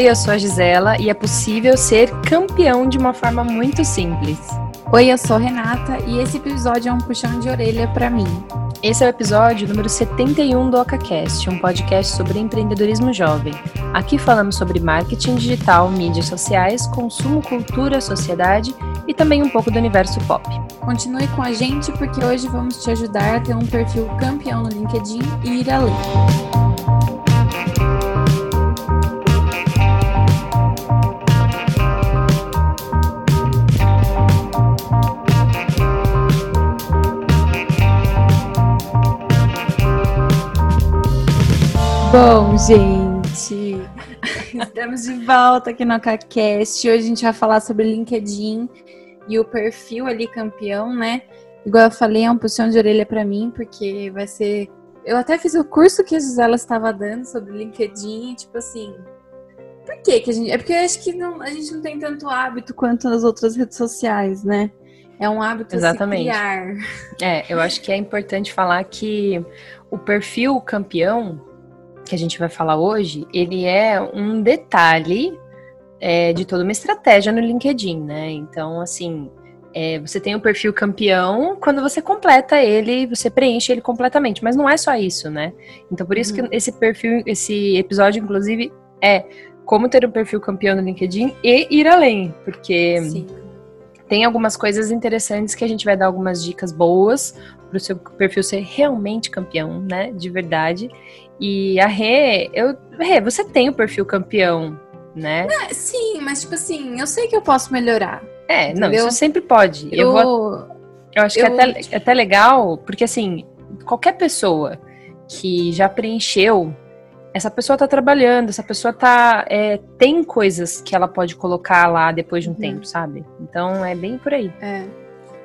Oi, eu sou a Gisela e é possível ser campeão de uma forma muito simples. Oi, eu sou a Renata e esse episódio é um puxão de orelha para mim. Esse é o episódio número 71 do OcaCast, um podcast sobre empreendedorismo jovem. Aqui falamos sobre marketing digital, mídias sociais, consumo, cultura, sociedade e também um pouco do universo pop. Continue com a gente porque hoje vamos te ajudar a ter um perfil campeão no LinkedIn e ir além. Bom, gente, estamos de volta aqui no CACast. Hoje a gente vai falar sobre LinkedIn e o perfil ali campeão, né? Igual eu falei, é um puxão de orelha para mim, porque vai ser. Eu até fiz o curso que a Gisela estava dando sobre LinkedIn, tipo assim. Por que que a gente. É porque eu acho que não, a gente não tem tanto hábito quanto nas outras redes sociais, né? É um hábito Exatamente. a se criar. É, eu acho que é importante falar que o perfil campeão que a gente vai falar hoje, ele é um detalhe é, de toda uma estratégia no LinkedIn, né? Então, assim, é, você tem o perfil campeão, quando você completa ele, você preenche ele completamente, mas não é só isso, né? Então, por isso uhum. que esse perfil, esse episódio, inclusive, é como ter um perfil campeão no LinkedIn e ir além, porque Sim. Tem algumas coisas interessantes que a gente vai dar algumas dicas boas para o seu perfil ser realmente campeão, né? De verdade. E a Rê, eu, Rê, você tem o perfil campeão, né? É, sim, mas tipo assim, eu sei que eu posso melhorar. É, entendeu? não, isso sempre pode. Eu, eu vou. Eu acho eu, que é até, é até legal, porque assim, qualquer pessoa que já preencheu, essa pessoa tá trabalhando, essa pessoa tá. É, tem coisas que ela pode colocar lá depois de um uhum. tempo, sabe? Então é bem por aí. É.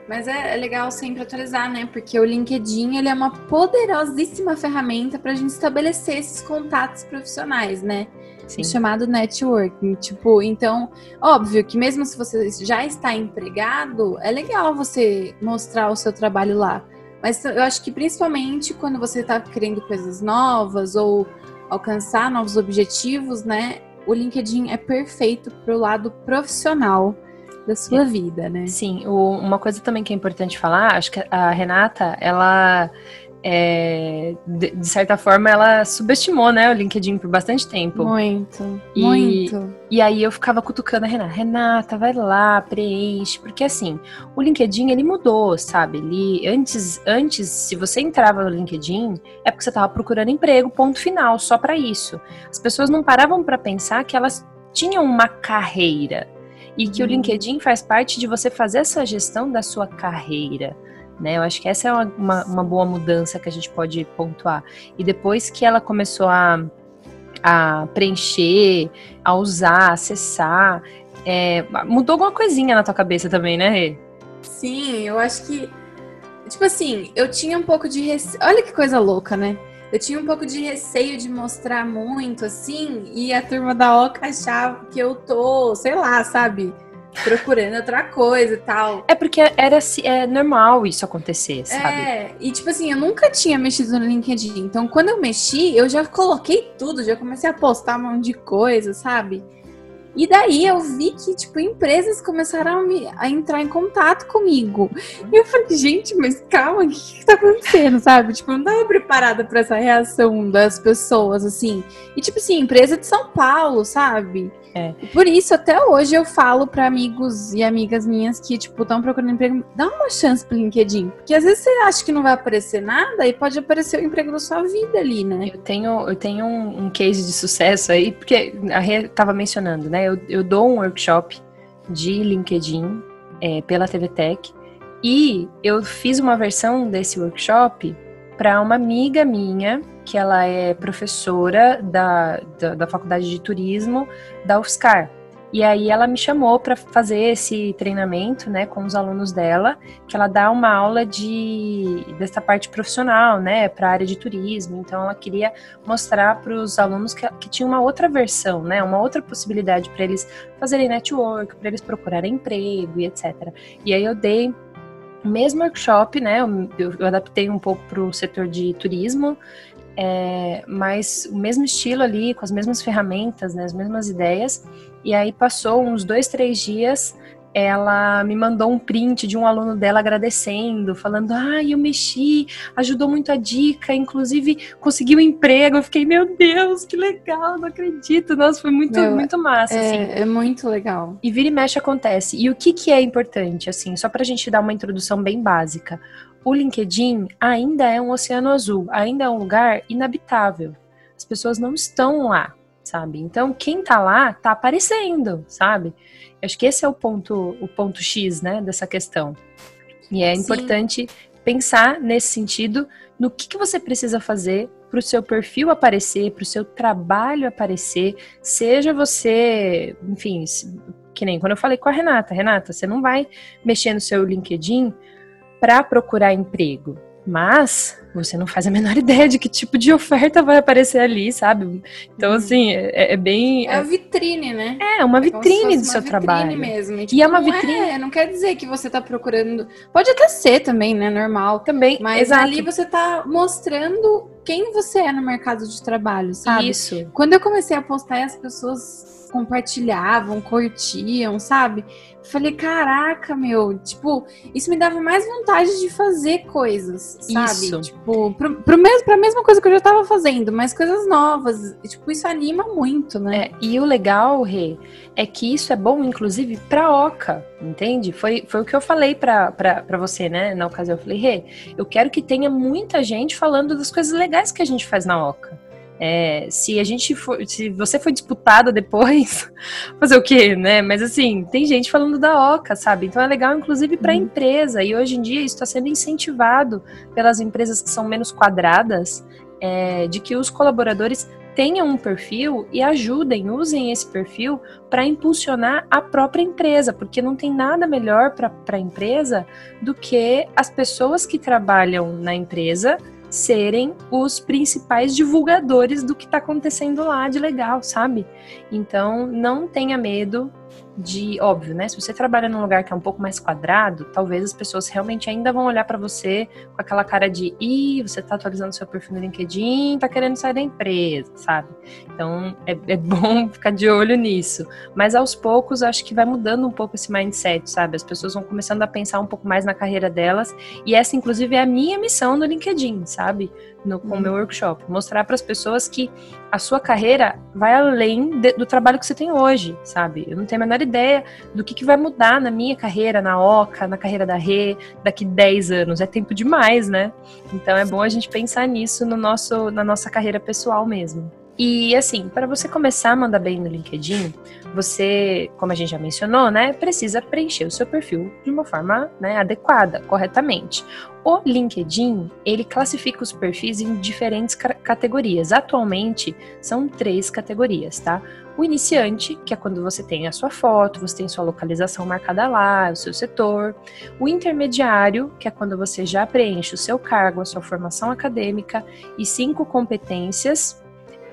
Mas é, é, legal sempre atualizar, né? Porque o LinkedIn ele é uma poderosíssima ferramenta para a gente estabelecer esses contatos profissionais, né? Sim. chamado networking. Tipo, então, óbvio que mesmo se você já está empregado, é legal você mostrar o seu trabalho lá. Mas eu acho que principalmente quando você está querendo coisas novas ou alcançar novos objetivos, né? O LinkedIn é perfeito para o lado profissional da sua vida, né? Sim, o, uma coisa também que é importante falar, acho que a Renata, ela é, de, de, certa forma, ela subestimou, né, o LinkedIn por bastante tempo. Muito, e, muito. E aí eu ficava cutucando a Renata, Renata, vai lá, preenche, porque assim, o LinkedIn, ele mudou, sabe? Ele, antes, antes, se você entrava no LinkedIn, é porque você estava procurando emprego, ponto final, só para isso. As pessoas não paravam para pensar que elas tinham uma carreira, e que uhum. o LinkedIn faz parte de você fazer essa gestão da sua carreira. Né? Eu acho que essa é uma, uma, uma boa mudança que a gente pode pontuar. E depois que ela começou a, a preencher, a usar, a acessar, é, mudou alguma coisinha na tua cabeça também, né, Rê? Sim, eu acho que. Tipo assim, eu tinha um pouco de. Olha que coisa louca, né? eu tinha um pouco de receio de mostrar muito, assim, e a turma da Oca achava que eu tô, sei lá, sabe? Procurando outra coisa e tal. É porque era é normal isso acontecer, sabe? É, e tipo assim, eu nunca tinha mexido no LinkedIn. Então, quando eu mexi, eu já coloquei tudo, já comecei a postar um monte de coisa, sabe? E daí eu vi que, tipo, empresas começaram a, me, a entrar em contato comigo. E eu falei, gente, mas calma, o que, que tá acontecendo, sabe? Tipo, eu não tava preparada para essa reação das pessoas, assim. E, tipo assim, empresa de São Paulo, sabe? É. Por isso, até hoje, eu falo para amigos e amigas minhas que, tipo, estão procurando emprego, dá uma chance pro LinkedIn. Porque às vezes você acha que não vai aparecer nada e pode aparecer o emprego da sua vida ali, né? Eu tenho, eu tenho um, um case de sucesso aí, porque a Rê tava mencionando, né? Eu, eu dou um workshop de LinkedIn é, pela TV Tech e eu fiz uma versão desse workshop para uma amiga minha que ela é professora da, da, da faculdade de turismo da UFSCar. E aí ela me chamou para fazer esse treinamento, né, com os alunos dela, que ela dá uma aula de dessa parte profissional, né, para a área de turismo. Então ela queria mostrar para os alunos que, que tinha uma outra versão, né, uma outra possibilidade para eles fazerem network, para eles procurarem emprego e etc. E aí eu dei mesmo workshop, né, eu, eu adaptei um pouco para o setor de turismo é, mas o mesmo estilo ali, com as mesmas ferramentas, né, as mesmas ideias. E aí passou uns dois, três dias, ela me mandou um print de um aluno dela agradecendo, falando: Ah, eu mexi, ajudou muito a dica, inclusive conseguiu um emprego. Eu fiquei, meu Deus, que legal, não acredito. Nossa, foi muito, meu, muito massa. É, assim. é muito legal. E vira e mexe acontece. E o que, que é importante, assim, só pra gente dar uma introdução bem básica. O LinkedIn ainda é um oceano azul, ainda é um lugar inabitável. As pessoas não estão lá, sabe? Então, quem tá lá tá aparecendo, sabe? Acho que esse é o ponto, o ponto X, né, dessa questão. E é Sim. importante pensar nesse sentido, no que, que você precisa fazer para o seu perfil aparecer, para o seu trabalho aparecer, seja você, enfim, que nem quando eu falei com a Renata, Renata, você não vai mexer no seu LinkedIn para procurar emprego, mas você não faz a menor ideia de que tipo de oferta vai aparecer ali, sabe? Então, uhum. assim, é, é, bem. É a vitrine, né? É, uma é vitrine do seu vitrine trabalho. mesmo. E, tipo, e é uma não vitrine. É, não quer dizer que você tá procurando. Pode até ser também, né? Normal. Também. Mas exato. ali você tá mostrando quem você é no mercado de trabalho, sabe? Isso. Quando eu comecei a postar, as pessoas compartilhavam, curtiam, sabe? Falei, caraca, meu, tipo, isso me dava mais vontade de fazer coisas, sabe? Isso. Tipo, pro, pro mesmo, pra mesma coisa que eu já tava fazendo, mas coisas novas. Tipo, isso anima muito, né? É, e o legal, Rê, é que isso é bom, inclusive, pra Oca, entende? Foi, foi o que eu falei pra, pra, pra você, né? Na ocasião, eu falei, Rê, eu quero que tenha muita gente falando das coisas legais que a gente faz na Oca. É, se a gente for, se você foi disputado depois, fazer o quê, né? Mas assim, tem gente falando da OCA, sabe? Então é legal, inclusive, para a uhum. empresa. E hoje em dia isso está sendo incentivado pelas empresas que são menos quadradas, é, de que os colaboradores tenham um perfil e ajudem, usem esse perfil para impulsionar a própria empresa, porque não tem nada melhor para a empresa do que as pessoas que trabalham na empresa serem os principais divulgadores do que está acontecendo lá de legal, sabe? Então, não tenha medo de, óbvio, né? Se você trabalha num lugar que é um pouco mais quadrado, talvez as pessoas realmente ainda vão olhar para você com aquela cara de, ih, você tá atualizando seu perfil no LinkedIn, tá querendo sair da empresa, sabe? Então é, é bom ficar de olho nisso. Mas aos poucos, acho que vai mudando um pouco esse mindset, sabe? As pessoas vão começando a pensar um pouco mais na carreira delas. E essa, inclusive, é a minha missão no LinkedIn, sabe? no, com o meu uhum. workshop. Mostrar para as pessoas que a sua carreira vai além de, do trabalho que você tem hoje, sabe? Eu não tenho a menor ideia do que, que vai mudar na minha carreira, na OCA, na carreira da Rê, daqui 10 anos. É tempo demais, né? Então é bom a gente pensar nisso no nosso, na nossa carreira pessoal mesmo. E assim, para você começar a mandar bem no LinkedIn, você, como a gente já mencionou, né, precisa preencher o seu perfil de uma forma né, adequada, corretamente. O LinkedIn, ele classifica os perfis em diferentes categorias. Atualmente, são três categorias, tá? O iniciante, que é quando você tem a sua foto, você tem sua localização marcada lá, o seu setor. O intermediário, que é quando você já preenche o seu cargo, a sua formação acadêmica e cinco competências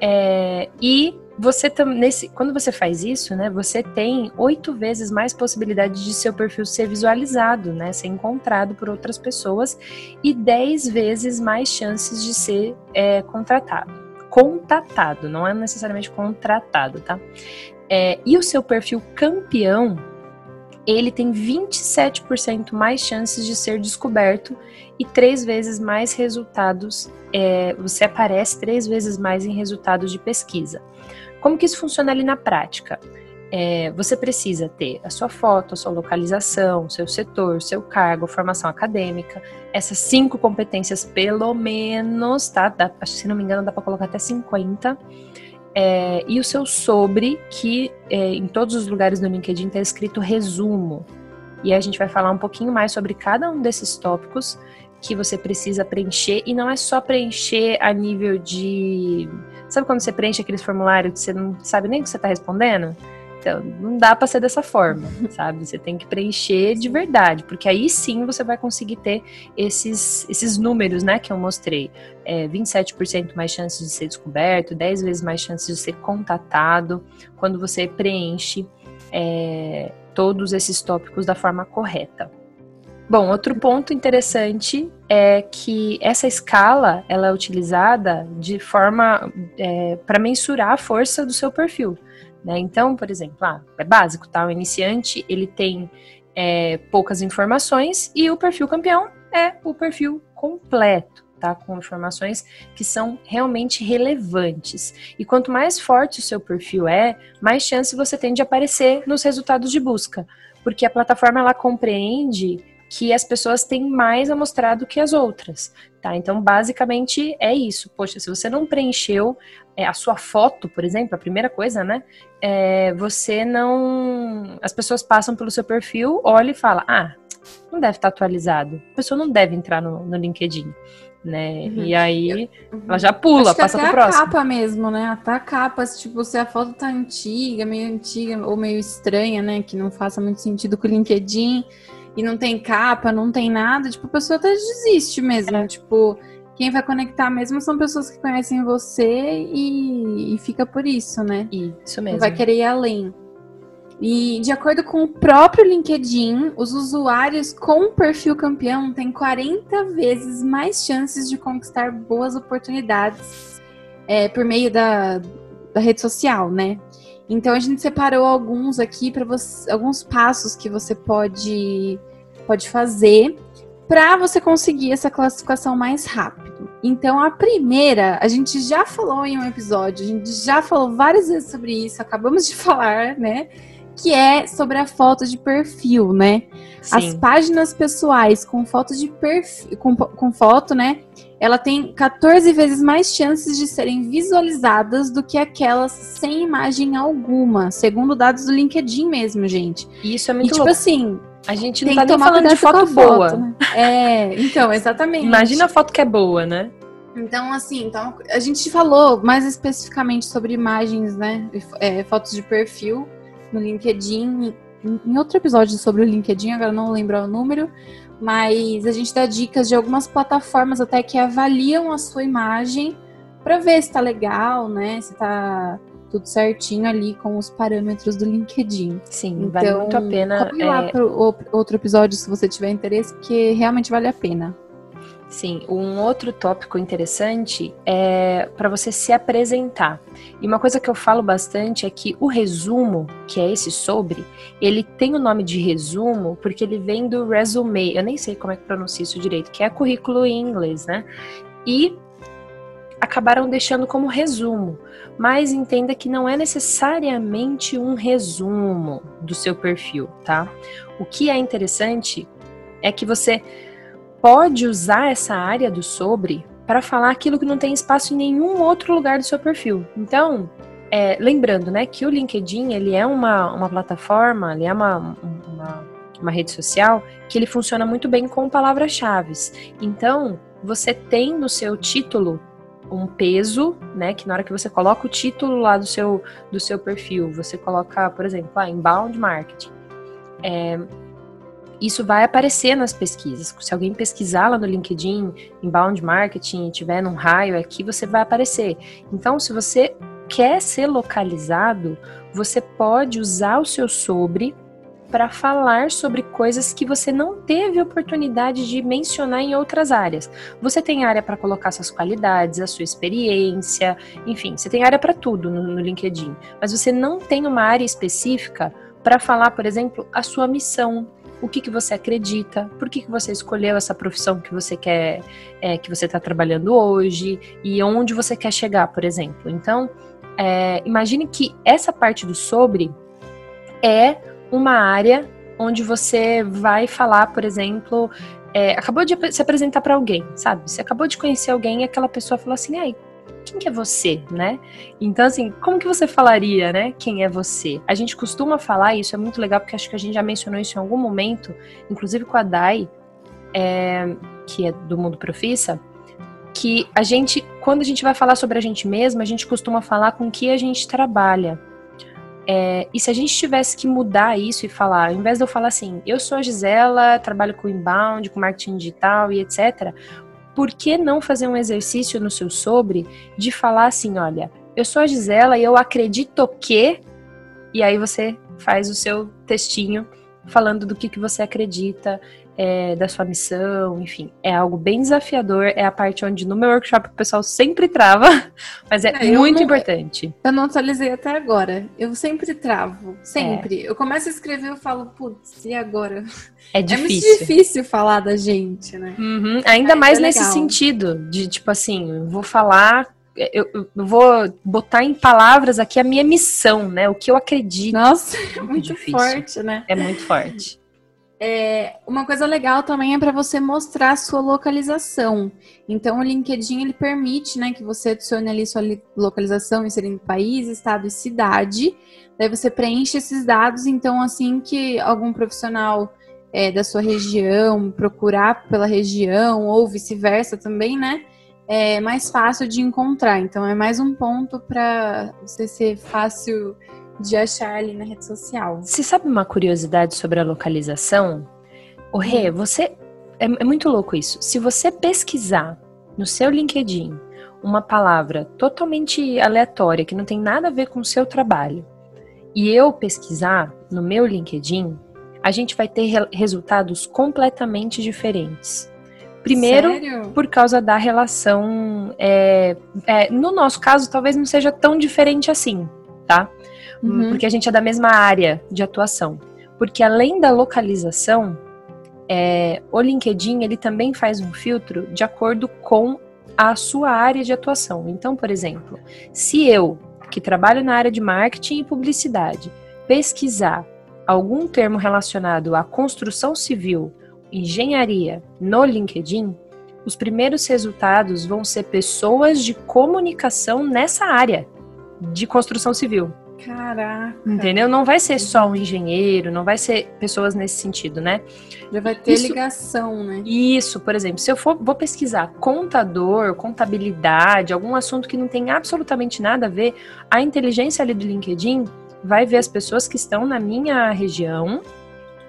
é, e você nesse, quando você faz isso, né, você tem oito vezes mais possibilidade de seu perfil ser visualizado, né, ser encontrado por outras pessoas e dez vezes mais chances de ser é, contratado, contatado, não é necessariamente contratado, tá? É, e o seu perfil campeão, ele tem 27% mais chances de ser descoberto e três vezes mais resultados, é, você aparece três vezes mais em resultados de pesquisa. Como que isso funciona ali na prática? É, você precisa ter a sua foto, a sua localização, seu setor, seu cargo, formação acadêmica, essas cinco competências pelo menos, tá? Dá, se não me engano, dá para colocar até 50 é, e o seu sobre, que é, em todos os lugares do LinkedIn está escrito resumo. E a gente vai falar um pouquinho mais sobre cada um desses tópicos que você precisa preencher. E não é só preencher a nível de. Sabe quando você preenche aqueles formulários que você não sabe nem o que você está respondendo? Então, não dá para ser dessa forma, sabe? Você tem que preencher de verdade, porque aí sim você vai conseguir ter esses, esses números, né, que eu mostrei. É, 27% mais chances de ser descoberto, 10 vezes mais chances de ser contatado, quando você preenche é, todos esses tópicos da forma correta. Bom, outro ponto interessante é que essa escala ela é utilizada de forma é, para mensurar a força do seu perfil. Né? Então, por exemplo, ah, é básico, tá? O iniciante ele tem é, poucas informações e o perfil campeão é o perfil completo. Tá, com informações que são realmente relevantes. E quanto mais forte o seu perfil é, mais chance você tem de aparecer nos resultados de busca, porque a plataforma ela compreende que as pessoas têm mais a mostrar do que as outras, tá? Então, basicamente é isso. Poxa, se você não preencheu é, a sua foto, por exemplo, a primeira coisa, né? É, você não. As pessoas passam pelo seu perfil, olham e falam: ah, não deve estar atualizado. A pessoa não deve entrar no, no LinkedIn. Né? Uhum. E aí uhum. ela já pula, Acho passa pro próximo. a capa mesmo, né? Até a capa, tipo, se a foto tá antiga, meio antiga ou meio estranha, né? Que não faça muito sentido com o LinkedIn e não tem capa, não tem nada, tipo, a pessoa até desiste mesmo. É. Tipo, quem vai conectar mesmo são pessoas que conhecem você e, e fica por isso, né? Isso mesmo. Não vai querer ir além. E de acordo com o próprio LinkedIn, os usuários com perfil campeão têm 40 vezes mais chances de conquistar boas oportunidades é, por meio da, da rede social, né? Então a gente separou alguns aqui para você, alguns passos que você pode pode fazer para você conseguir essa classificação mais rápido. Então a primeira, a gente já falou em um episódio, a gente já falou várias vezes sobre isso, acabamos de falar, né? Que é sobre a foto de perfil, né? Sim. As páginas pessoais com foto de perfil, com, com foto, né? Ela tem 14 vezes mais chances de serem visualizadas do que aquelas sem imagem alguma, segundo dados do LinkedIn mesmo, gente. Isso é muito e, tipo louco. assim, a gente não tá nem falando de foto boa. Foto, né? É, então, exatamente. Imagina a foto que é boa, né? Então, assim, então, a gente falou mais especificamente sobre imagens, né? É, fotos de perfil no LinkedIn. Em outro episódio sobre o LinkedIn, agora não lembro o número, mas a gente dá dicas de algumas plataformas até que avaliam a sua imagem para ver se está legal, né? Se está tudo certinho ali com os parâmetros do LinkedIn. Sim, então, vale muito a pena. Corre lá é... pro outro episódio se você tiver interesse, porque realmente vale a pena. Sim, um outro tópico interessante é para você se apresentar. E uma coisa que eu falo bastante é que o resumo, que é esse sobre, ele tem o nome de resumo porque ele vem do resume. Eu nem sei como é que pronuncia isso direito, que é currículo em inglês, né? E acabaram deixando como resumo. Mas entenda que não é necessariamente um resumo do seu perfil, tá? O que é interessante é que você pode usar essa área do sobre para falar aquilo que não tem espaço em nenhum outro lugar do seu perfil. Então, é, lembrando, né, que o LinkedIn ele é uma, uma plataforma, ele é uma, uma, uma rede social que ele funciona muito bem com palavras-chave. Então, você tem no seu título um peso, né, que na hora que você coloca o título lá do seu, do seu perfil, você coloca, por exemplo, ah, inbound marketing. É, isso vai aparecer nas pesquisas. Se alguém pesquisar lá no LinkedIn, inbound marketing, tiver num raio aqui, você vai aparecer. Então, se você quer ser localizado, você pode usar o seu sobre para falar sobre coisas que você não teve oportunidade de mencionar em outras áreas. Você tem área para colocar suas qualidades, a sua experiência, enfim, você tem área para tudo no, no LinkedIn, mas você não tem uma área específica para falar, por exemplo, a sua missão, o que, que você acredita, por que, que você escolheu essa profissão que você quer, é, que você está trabalhando hoje e onde você quer chegar, por exemplo. Então, é, imagine que essa parte do sobre é uma área onde você vai falar, por exemplo, é, acabou de se apresentar para alguém, sabe? Você acabou de conhecer alguém e aquela pessoa falou assim, aí, quem que é você, né? Então, assim, como que você falaria, né? Quem é você? A gente costuma falar isso, é muito legal, porque acho que a gente já mencionou isso em algum momento, inclusive com a Dai, é, que é do Mundo Profissa, que a gente, quando a gente vai falar sobre a gente mesma, a gente costuma falar com que a gente trabalha. É, e se a gente tivesse que mudar isso e falar, ao invés de eu falar assim, eu sou a Gisela, trabalho com inbound, com marketing digital e etc., por que não fazer um exercício no seu sobre de falar assim, olha, eu sou a Gisela e eu acredito que, e aí você faz o seu textinho falando do que, que você acredita, é, da sua missão, enfim, é algo bem desafiador, é a parte onde no meu workshop o pessoal sempre trava, mas é, é muito não, importante. Eu não atualizei até agora, eu sempre travo, sempre. É. Eu começo a escrever e falo, putz, e agora? É difícil. É muito difícil falar da gente, né? Uhum. Ainda mais é nesse sentido, de tipo assim, vou falar eu, eu, vou botar em palavras aqui a minha missão, né? O que eu acredito. Nossa, é muito, muito forte, né? É muito forte. É, uma coisa legal também é para você mostrar a sua localização. Então, o LinkedIn ele permite né, que você adicione ali sua localização, inserindo país, estado e cidade. Daí você preenche esses dados. Então, assim que algum profissional é, da sua região procurar pela região, ou vice-versa também, né? É mais fácil de encontrar. Então, é mais um ponto para você ser fácil de achar ali na rede social. Você sabe uma curiosidade sobre a localização? O Rê, hum. você. É, é muito louco isso. Se você pesquisar no seu LinkedIn uma palavra totalmente aleatória, que não tem nada a ver com o seu trabalho, e eu pesquisar no meu LinkedIn, a gente vai ter re resultados completamente diferentes. Primeiro, Sério? por causa da relação. É, é, no nosso caso, talvez não seja tão diferente assim, tá? Uhum. porque a gente é da mesma área de atuação. Porque além da localização, é, o LinkedIn ele também faz um filtro de acordo com a sua área de atuação. Então, por exemplo, se eu, que trabalho na área de marketing e publicidade, pesquisar algum termo relacionado à construção civil, engenharia no LinkedIn, os primeiros resultados vão ser pessoas de comunicação nessa área de construção civil. Caraca. Entendeu? Não vai ser só um engenheiro, não vai ser pessoas nesse sentido, né? Já vai ter isso, ligação, né? Isso, por exemplo, se eu for vou pesquisar contador, contabilidade, algum assunto que não tem absolutamente nada a ver, a inteligência ali do LinkedIn vai ver as pessoas que estão na minha região,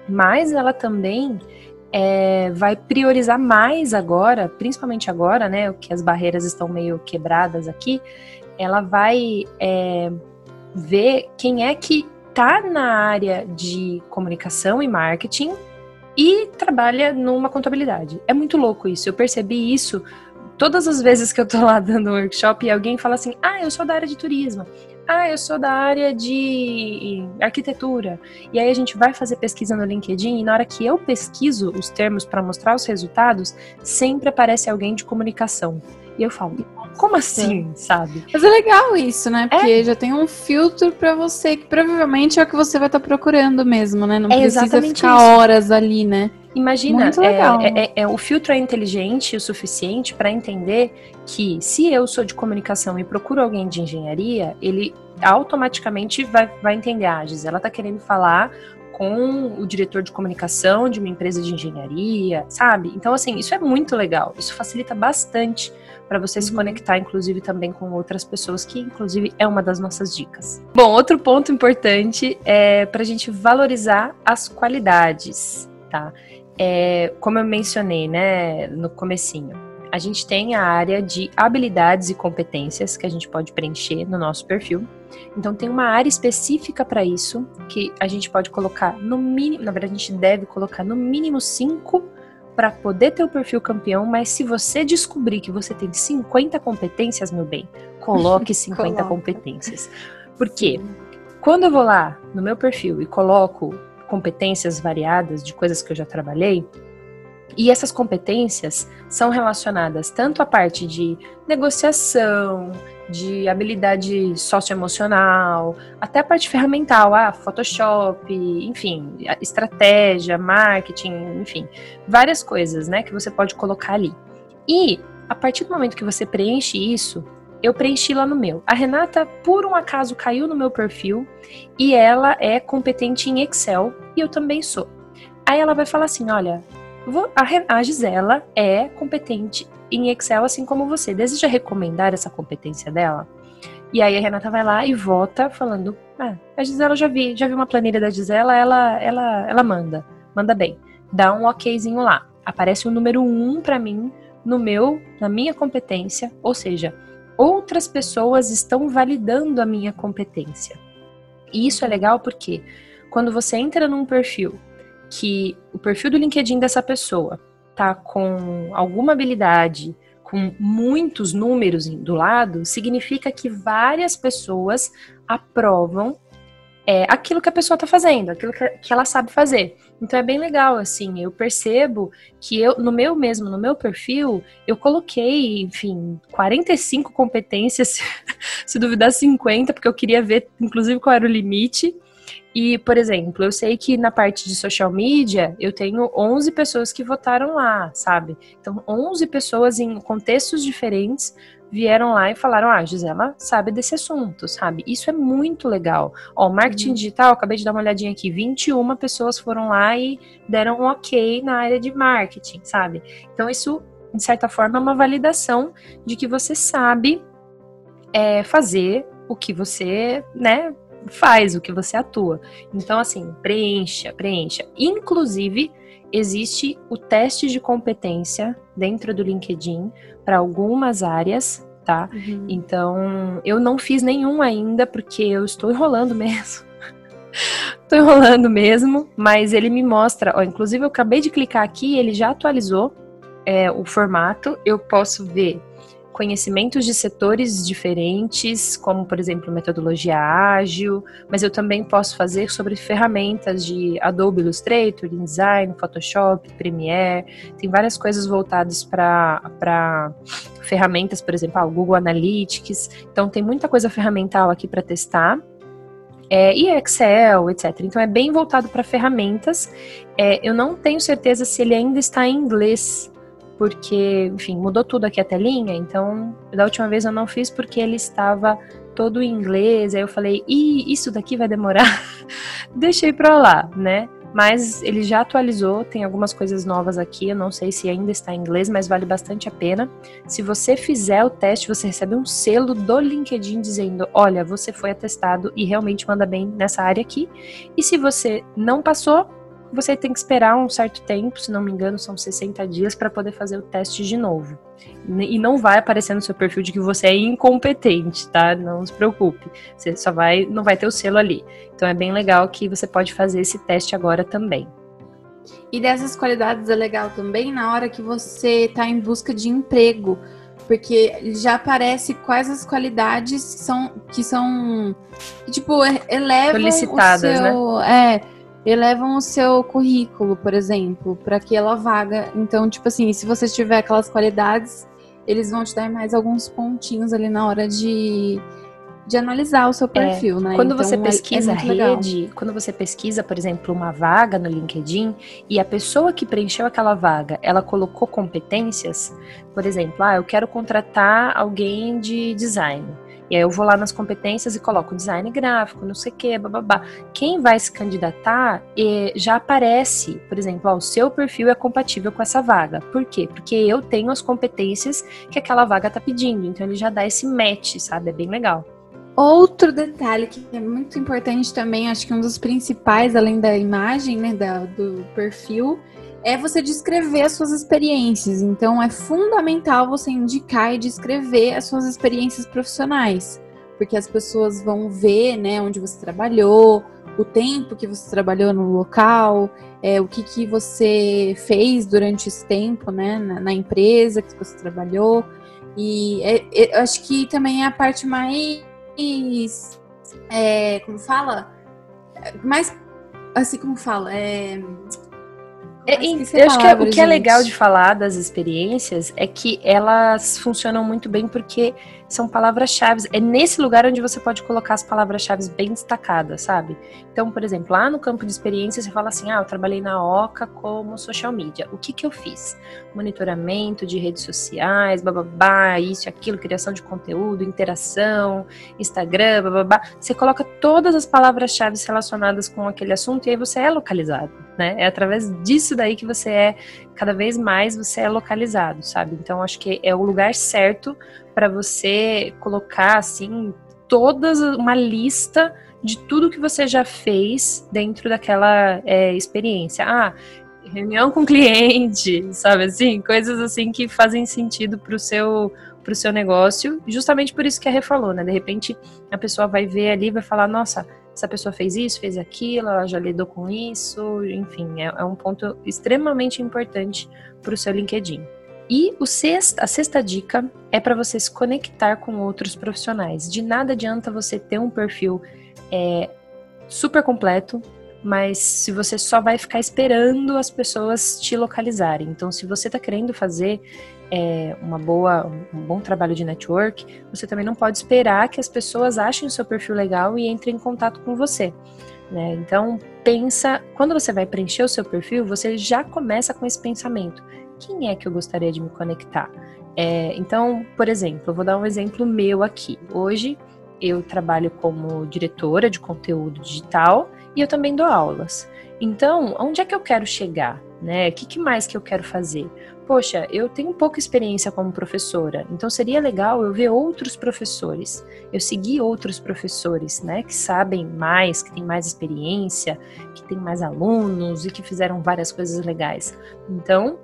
mas ela também é, vai priorizar mais agora, principalmente agora, né? Que as barreiras estão meio quebradas aqui, ela vai é, ver quem é que tá na área de comunicação e marketing e trabalha numa contabilidade. É muito louco isso. Eu percebi isso todas as vezes que eu tô lá dando um workshop e alguém fala assim: "Ah, eu sou da área de turismo". Ah, eu sou da área de arquitetura. E aí a gente vai fazer pesquisa no LinkedIn e na hora que eu pesquiso os termos para mostrar os resultados, sempre aparece alguém de comunicação. E eu falo, como assim, sabe? Mas é legal isso, né? Porque é. já tem um filtro para você, que provavelmente é o que você vai estar tá procurando mesmo, né? Não é precisa ficar isso. horas ali, né? Imagina, é, é, é, o filtro é inteligente o suficiente para entender que se eu sou de comunicação e procuro alguém de engenharia, ele automaticamente vai, vai entender, ah, Gisela tá querendo falar com o diretor de comunicação de uma empresa de engenharia, sabe? Então, assim, isso é muito legal. Isso facilita bastante para você se uhum. conectar, inclusive, também com outras pessoas, que, inclusive, é uma das nossas dicas. Bom, outro ponto importante é para a gente valorizar as qualidades, tá? É, como eu mencionei, né, no comecinho, a gente tem a área de habilidades e competências que a gente pode preencher no nosso perfil. Então tem uma área específica para isso que a gente pode colocar no mínimo, na verdade a gente deve colocar no mínimo cinco para poder ter o perfil campeão, mas se você descobrir que você tem 50 competências, meu bem, coloque 50 competências. Por quê? Quando eu vou lá no meu perfil e coloco competências variadas de coisas que eu já trabalhei, e essas competências são relacionadas tanto à parte de negociação, de habilidade socioemocional, até a parte ferramental, ah, Photoshop, enfim, estratégia, marketing, enfim, várias coisas, né, que você pode colocar ali. E a partir do momento que você preenche isso, eu preenchi lá no meu. A Renata, por um acaso, caiu no meu perfil e ela é competente em Excel e eu também sou. Aí ela vai falar assim: olha, a Gisela é competente em Excel, assim como você. Deseja recomendar essa competência dela? E aí a Renata vai lá e vota falando: ah, a Gisela já vi, já vi uma planilha da Gisela, ela, ela, ela manda, manda bem. Dá um okzinho lá. Aparece o número um para mim no meu, na minha competência, ou seja, outras pessoas estão validando a minha competência. E isso é legal porque quando você entra num perfil que perfil do LinkedIn dessa pessoa tá com alguma habilidade, com muitos números do lado, significa que várias pessoas aprovam é, aquilo que a pessoa está fazendo, aquilo que, que ela sabe fazer. Então é bem legal, assim, eu percebo que eu, no meu mesmo, no meu perfil, eu coloquei, enfim, 45 competências, se duvidar 50, porque eu queria ver, inclusive, qual era o limite. E, por exemplo, eu sei que na parte de social media, eu tenho 11 pessoas que votaram lá, sabe? Então, 11 pessoas em contextos diferentes vieram lá e falaram: Ah, Gisela sabe desse assunto, sabe? Isso é muito legal. Ó, marketing uhum. digital, acabei de dar uma olhadinha aqui: 21 pessoas foram lá e deram um ok na área de marketing, sabe? Então, isso, de certa forma, é uma validação de que você sabe é, fazer o que você, né, faz, o que você atua. Então, assim, preencha, preencha. Inclusive, existe o teste de competência dentro do LinkedIn para algumas áreas, tá? Uhum. Então, eu não fiz nenhum ainda porque eu estou enrolando mesmo. Estou enrolando mesmo, mas ele me mostra, ó, inclusive eu acabei de clicar aqui, ele já atualizou é, o formato, eu posso ver conhecimentos de setores diferentes, como por exemplo metodologia ágil, mas eu também posso fazer sobre ferramentas de Adobe Illustrator, InDesign, Photoshop, Premiere, tem várias coisas voltadas para ferramentas, por exemplo, ah, o Google Analytics, então tem muita coisa ferramental aqui para testar. É, e Excel, etc. Então é bem voltado para ferramentas. É, eu não tenho certeza se ele ainda está em inglês, porque, enfim, mudou tudo aqui a telinha, então da última vez eu não fiz porque ele estava todo em inglês, aí eu falei, ih, isso daqui vai demorar, deixei pra lá, né? Mas ele já atualizou, tem algumas coisas novas aqui, eu não sei se ainda está em inglês, mas vale bastante a pena. Se você fizer o teste, você recebe um selo do LinkedIn dizendo: olha, você foi atestado e realmente manda bem nessa área aqui. E se você não passou, você tem que esperar um certo tempo, se não me engano, são 60 dias para poder fazer o teste de novo. E não vai aparecer no seu perfil de que você é incompetente, tá? Não se preocupe. Você só vai, não vai ter o selo ali. Então é bem legal que você pode fazer esse teste agora também. E dessas qualidades é legal também na hora que você está em busca de emprego, porque já aparece quais as qualidades que são que são tipo elevam solicitadas, o seu, né? É, elevam o seu currículo, por exemplo, para aquela vaga. Então, tipo assim, se você tiver aquelas qualidades, eles vão te dar mais alguns pontinhos ali na hora de, de analisar o seu é, perfil, é, né? Quando então, você é, pesquisa é, rede, legal. quando você pesquisa, por exemplo, uma vaga no LinkedIn e a pessoa que preencheu aquela vaga, ela colocou competências, por exemplo, ah, eu quero contratar alguém de design. E aí eu vou lá nas competências e coloco design gráfico, não sei o que, bababá. Quem vai se candidatar já aparece, por exemplo, ó, o seu perfil é compatível com essa vaga. Por quê? Porque eu tenho as competências que aquela vaga tá pedindo. Então ele já dá esse match, sabe? É bem legal. Outro detalhe que é muito importante também, acho que um dos principais, além da imagem, né, da, do perfil, é você descrever as suas experiências. Então, é fundamental você indicar e descrever as suas experiências profissionais, porque as pessoas vão ver, né, onde você trabalhou, o tempo que você trabalhou no local, é, o que, que você fez durante esse tempo, né, na, na empresa que você trabalhou. E é, é, acho que também é a parte mais, é, como fala, mais, assim como fala, é é, eu acho que é, o que é legal de falar das experiências é que elas funcionam muito bem porque são palavras-chave. É nesse lugar onde você pode colocar as palavras-chave bem destacadas, sabe? Então, por exemplo, lá no campo de experiência, você fala assim: ah, eu trabalhei na OCA como social media. O que, que eu fiz? Monitoramento de redes sociais, bababá, isso, aquilo, criação de conteúdo, interação, Instagram, bababá. Você coloca todas as palavras-chave relacionadas com aquele assunto e aí você é localizado, né? É através disso daí que você é, cada vez mais você é localizado, sabe? Então, acho que é o lugar certo para você colocar assim todas uma lista de tudo que você já fez dentro daquela é, experiência. Ah, reunião com cliente, sabe assim, coisas assim que fazem sentido para o seu para o seu negócio, justamente por isso que a Rê falou, né? De repente a pessoa vai ver ali vai falar, nossa, essa pessoa fez isso, fez aquilo, ela já lidou com isso, enfim, é, é um ponto extremamente importante para o seu LinkedIn. E o sexta, a sexta dica é para você se conectar com outros profissionais. De nada adianta você ter um perfil é, super completo, mas se você só vai ficar esperando as pessoas te localizarem. Então, se você está querendo fazer é, uma boa, um bom trabalho de network, você também não pode esperar que as pessoas achem o seu perfil legal e entrem em contato com você. Né? Então, pensa, quando você vai preencher o seu perfil, você já começa com esse pensamento: quem é que eu gostaria de me conectar? É, então, por exemplo, eu vou dar um exemplo meu aqui. Hoje eu trabalho como diretora de conteúdo digital e eu também dou aulas. Então, onde é que eu quero chegar? Né? O que, que mais que eu quero fazer? Poxa, eu tenho pouca experiência como professora, então seria legal eu ver outros professores, eu seguir outros professores, né, que sabem mais, que têm mais experiência, que têm mais alunos e que fizeram várias coisas legais. Então,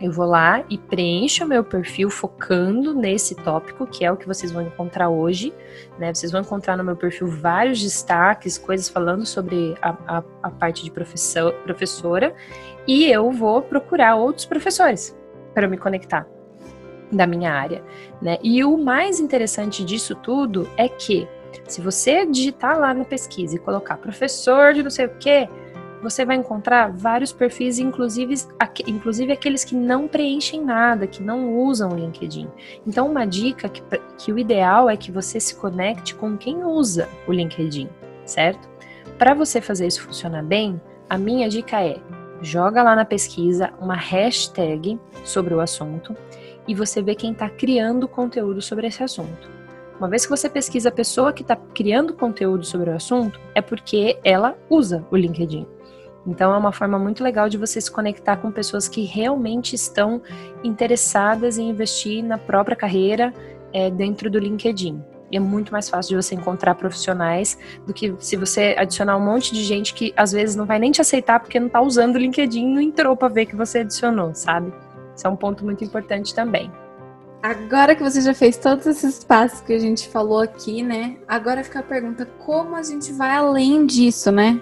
eu vou lá e preencho o meu perfil focando nesse tópico, que é o que vocês vão encontrar hoje. Né? Vocês vão encontrar no meu perfil vários destaques, coisas falando sobre a, a, a parte de professor, professora, e eu vou procurar outros professores para me conectar da minha área. Né? E o mais interessante disso tudo é que se você digitar lá na pesquisa e colocar professor de não sei o quê, você vai encontrar vários perfis, inclusive, inclusive aqueles que não preenchem nada, que não usam o LinkedIn. Então, uma dica que, que o ideal é que você se conecte com quem usa o LinkedIn, certo? Para você fazer isso funcionar bem, a minha dica é joga lá na pesquisa uma hashtag sobre o assunto e você vê quem está criando conteúdo sobre esse assunto. Uma vez que você pesquisa a pessoa que está criando conteúdo sobre o assunto, é porque ela usa o LinkedIn. Então é uma forma muito legal de você se conectar com pessoas que realmente estão interessadas em investir na própria carreira é, dentro do LinkedIn. E é muito mais fácil de você encontrar profissionais do que se você adicionar um monte de gente que às vezes não vai nem te aceitar porque não está usando o LinkedIn não entrou para ver que você adicionou, sabe? Isso é um ponto muito importante também. Agora que você já fez todos esses passos que a gente falou aqui, né? Agora fica a pergunta: como a gente vai além disso, né?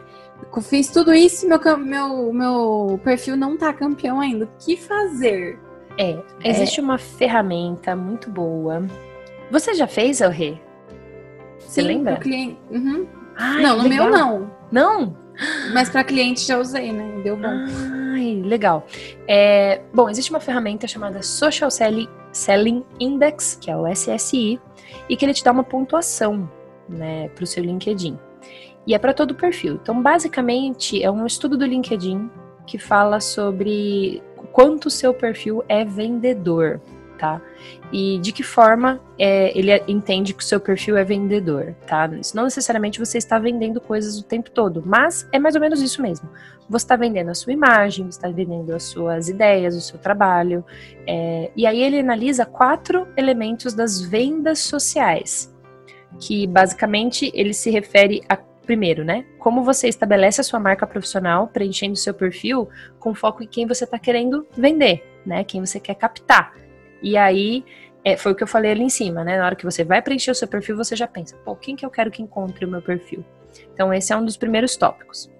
Fiz tudo isso e meu, meu, meu perfil não tá campeão ainda. O que fazer? É, existe é... uma ferramenta muito boa. Você já fez, Elrê? Você Sim, lembra? Cliente... Uhum. Ai, não, no legal. meu não. Não? Mas para cliente já usei, né? Deu bom. Ai, legal. É, bom, existe uma ferramenta chamada Social Selling Index, que é o SSI, e que ele te dá uma pontuação né, para o seu LinkedIn e é para todo o perfil. Então, basicamente, é um estudo do LinkedIn que fala sobre quanto o seu perfil é vendedor, tá? E de que forma é, ele entende que o seu perfil é vendedor, tá? Isso não necessariamente você está vendendo coisas o tempo todo, mas é mais ou menos isso mesmo. Você está vendendo a sua imagem, você está vendendo as suas ideias, o seu trabalho, é, e aí ele analisa quatro elementos das vendas sociais, que basicamente ele se refere a primeiro, né? Como você estabelece a sua marca profissional, preenchendo seu perfil com foco em quem você está querendo vender, né? Quem você quer captar. E aí, é, foi o que eu falei ali em cima, né? Na hora que você vai preencher o seu perfil, você já pensa, pô, quem que eu quero que encontre o meu perfil? Então, esse é um dos primeiros tópicos.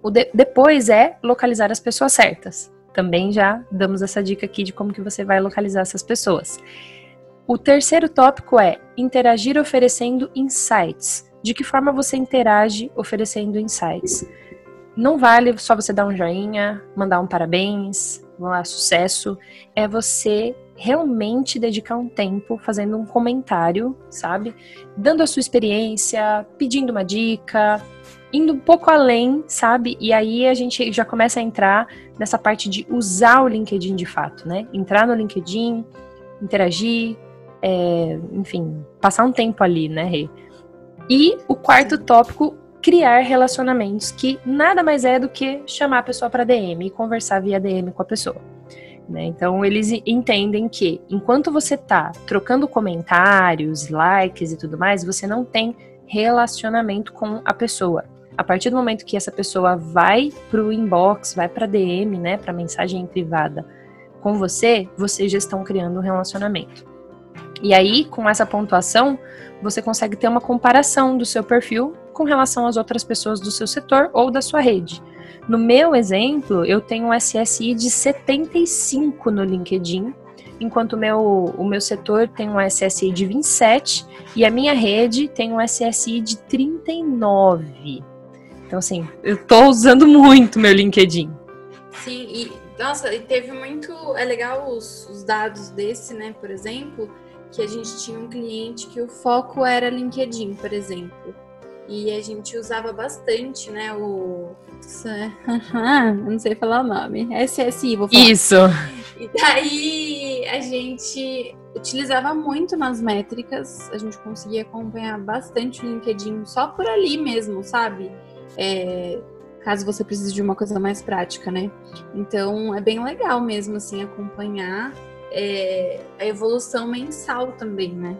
O de depois é localizar as pessoas certas. Também já damos essa dica aqui de como que você vai localizar essas pessoas. O terceiro tópico é interagir oferecendo insights de que forma você interage oferecendo insights. Não vale só você dar um joinha, mandar um parabéns, um sucesso. É você realmente dedicar um tempo fazendo um comentário, sabe? Dando a sua experiência, pedindo uma dica, indo um pouco além, sabe? E aí a gente já começa a entrar nessa parte de usar o LinkedIn de fato, né? Entrar no LinkedIn, interagir, é, enfim, passar um tempo ali, né, Rê? E o quarto tópico, criar relacionamentos, que nada mais é do que chamar a pessoa para DM e conversar via DM com a pessoa. Né? Então, eles entendem que enquanto você está trocando comentários, likes e tudo mais, você não tem relacionamento com a pessoa. A partir do momento que essa pessoa vai para o inbox, vai para DM, né, para mensagem privada com você, vocês já estão criando um relacionamento. E aí, com essa pontuação, você consegue ter uma comparação do seu perfil com relação às outras pessoas do seu setor ou da sua rede. No meu exemplo, eu tenho um SSI de 75 no LinkedIn, enquanto o meu, o meu setor tem um SSI de 27 e a minha rede tem um SSI de 39. Então, assim, eu tô usando muito meu LinkedIn. Sim, e nossa, e teve muito. É legal os, os dados desse, né? Por exemplo, que a gente tinha um cliente que o foco era LinkedIn, por exemplo. E a gente usava bastante, né? O. não sei falar o nome. SSI, vou falar. Isso! E daí a gente utilizava muito nas métricas, a gente conseguia acompanhar bastante o LinkedIn só por ali mesmo, sabe? É, caso você precise de uma coisa mais prática, né? Então é bem legal mesmo assim acompanhar é, a evolução mensal também, né?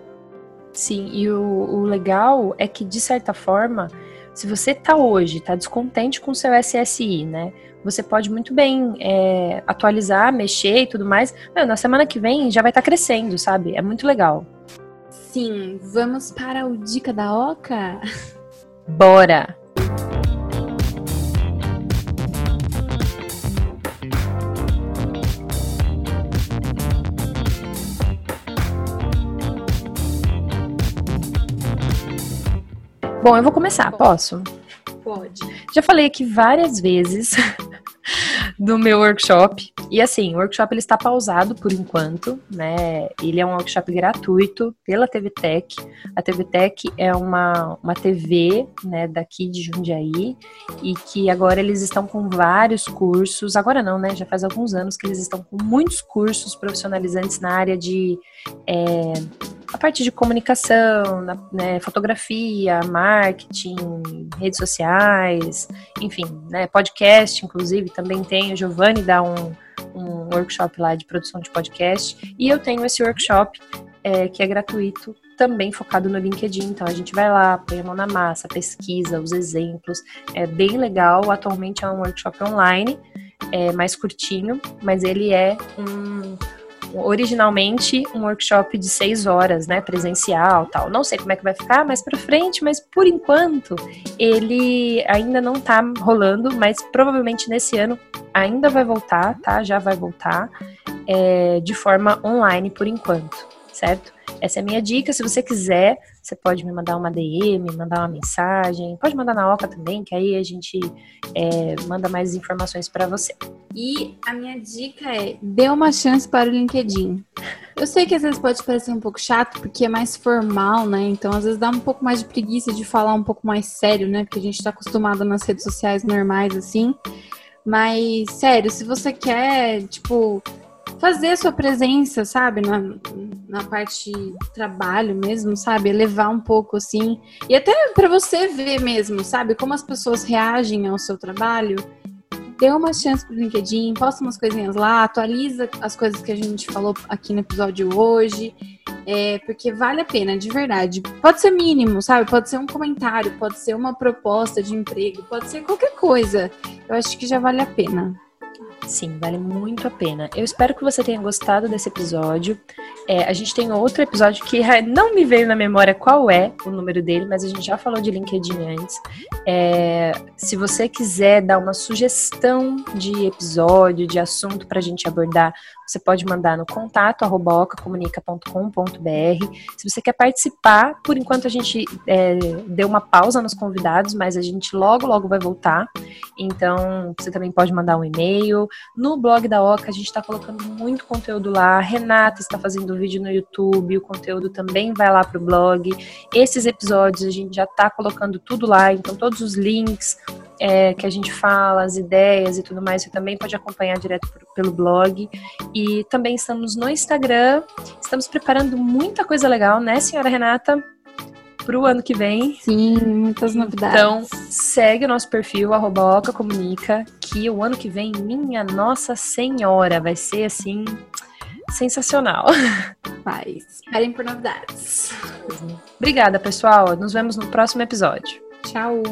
Sim, e o, o, legal é que, de certa forma, se você tá hoje, tá descontente com o seu SSI, né? Você pode muito bem é, atualizar, mexer e tudo mais. Meu, na semana que vem já vai estar tá crescendo, sabe? É muito legal. Sim, vamos para o Dica da Oca? Bora! Bom, eu vou começar, posso? Pode. Já falei aqui várias vezes do meu workshop. E assim, o workshop ele está pausado por enquanto, né? Ele é um workshop gratuito pela TV Tech. A TV Tech é uma, uma TV, né, daqui de Jundiaí e que agora eles estão com vários cursos. Agora não, né? Já faz alguns anos que eles estão com muitos cursos profissionalizantes na área de é, a parte de comunicação, na, né, fotografia, marketing, redes sociais, enfim, né, podcast, inclusive, também tem. O Giovanni dá um, um workshop lá de produção de podcast. E eu tenho esse workshop é, que é gratuito, também focado no LinkedIn. Então a gente vai lá, põe a mão na massa, pesquisa os exemplos. É bem legal. Atualmente é um workshop online, é mais curtinho, mas ele é um originalmente um workshop de seis horas, né, presencial, tal. Não sei como é que vai ficar mais para frente, mas por enquanto ele ainda não tá rolando, mas provavelmente nesse ano ainda vai voltar, tá? Já vai voltar é, de forma online por enquanto, certo? Essa é a minha dica. Se você quiser, você pode me mandar uma DM, mandar uma mensagem. Pode mandar na Oca também, que aí a gente é, manda mais informações para você. E a minha dica é: dê uma chance para o LinkedIn. Eu sei que às vezes pode parecer um pouco chato, porque é mais formal, né? Então às vezes dá um pouco mais de preguiça de falar um pouco mais sério, né? Porque a gente está acostumado nas redes sociais normais assim. Mas, sério, se você quer, tipo, fazer sua presença, sabe, na, na parte trabalho mesmo, sabe, elevar um pouco assim, e até para você ver mesmo, sabe, como as pessoas reagem ao seu trabalho. Dê uma chance pro LinkedIn, posta umas coisinhas lá, atualiza as coisas que a gente falou aqui no episódio hoje, é, porque vale a pena, de verdade. Pode ser mínimo, sabe? Pode ser um comentário, pode ser uma proposta de emprego, pode ser qualquer coisa. Eu acho que já vale a pena. Sim, vale muito a pena. Eu espero que você tenha gostado desse episódio. É, a gente tem outro episódio que não me veio na memória qual é o número dele, mas a gente já falou de LinkedIn antes. É, se você quiser dar uma sugestão de episódio, de assunto para a gente abordar, você pode mandar no contato ocacomunica.com.br. Se você quer participar, por enquanto a gente é, deu uma pausa nos convidados, mas a gente logo, logo vai voltar. Então, você também pode mandar um e-mail. No blog da Oca, a gente está colocando muito conteúdo lá. A Renata está fazendo vídeo no YouTube, o conteúdo também vai lá para o blog. Esses episódios a gente já está colocando tudo lá, então todos os links é, que a gente fala, as ideias e tudo mais, você também pode acompanhar direto por, pelo blog. E também estamos no Instagram, estamos preparando muita coisa legal, né, senhora Renata? Para o ano que vem. Sim, muitas novidades. Então, segue o nosso perfil, arroba Comunica, que o ano que vem, minha Nossa Senhora, vai ser assim sensacional. Vai. Esperem por novidades. Obrigada, pessoal. Nos vemos no próximo episódio. Tchau.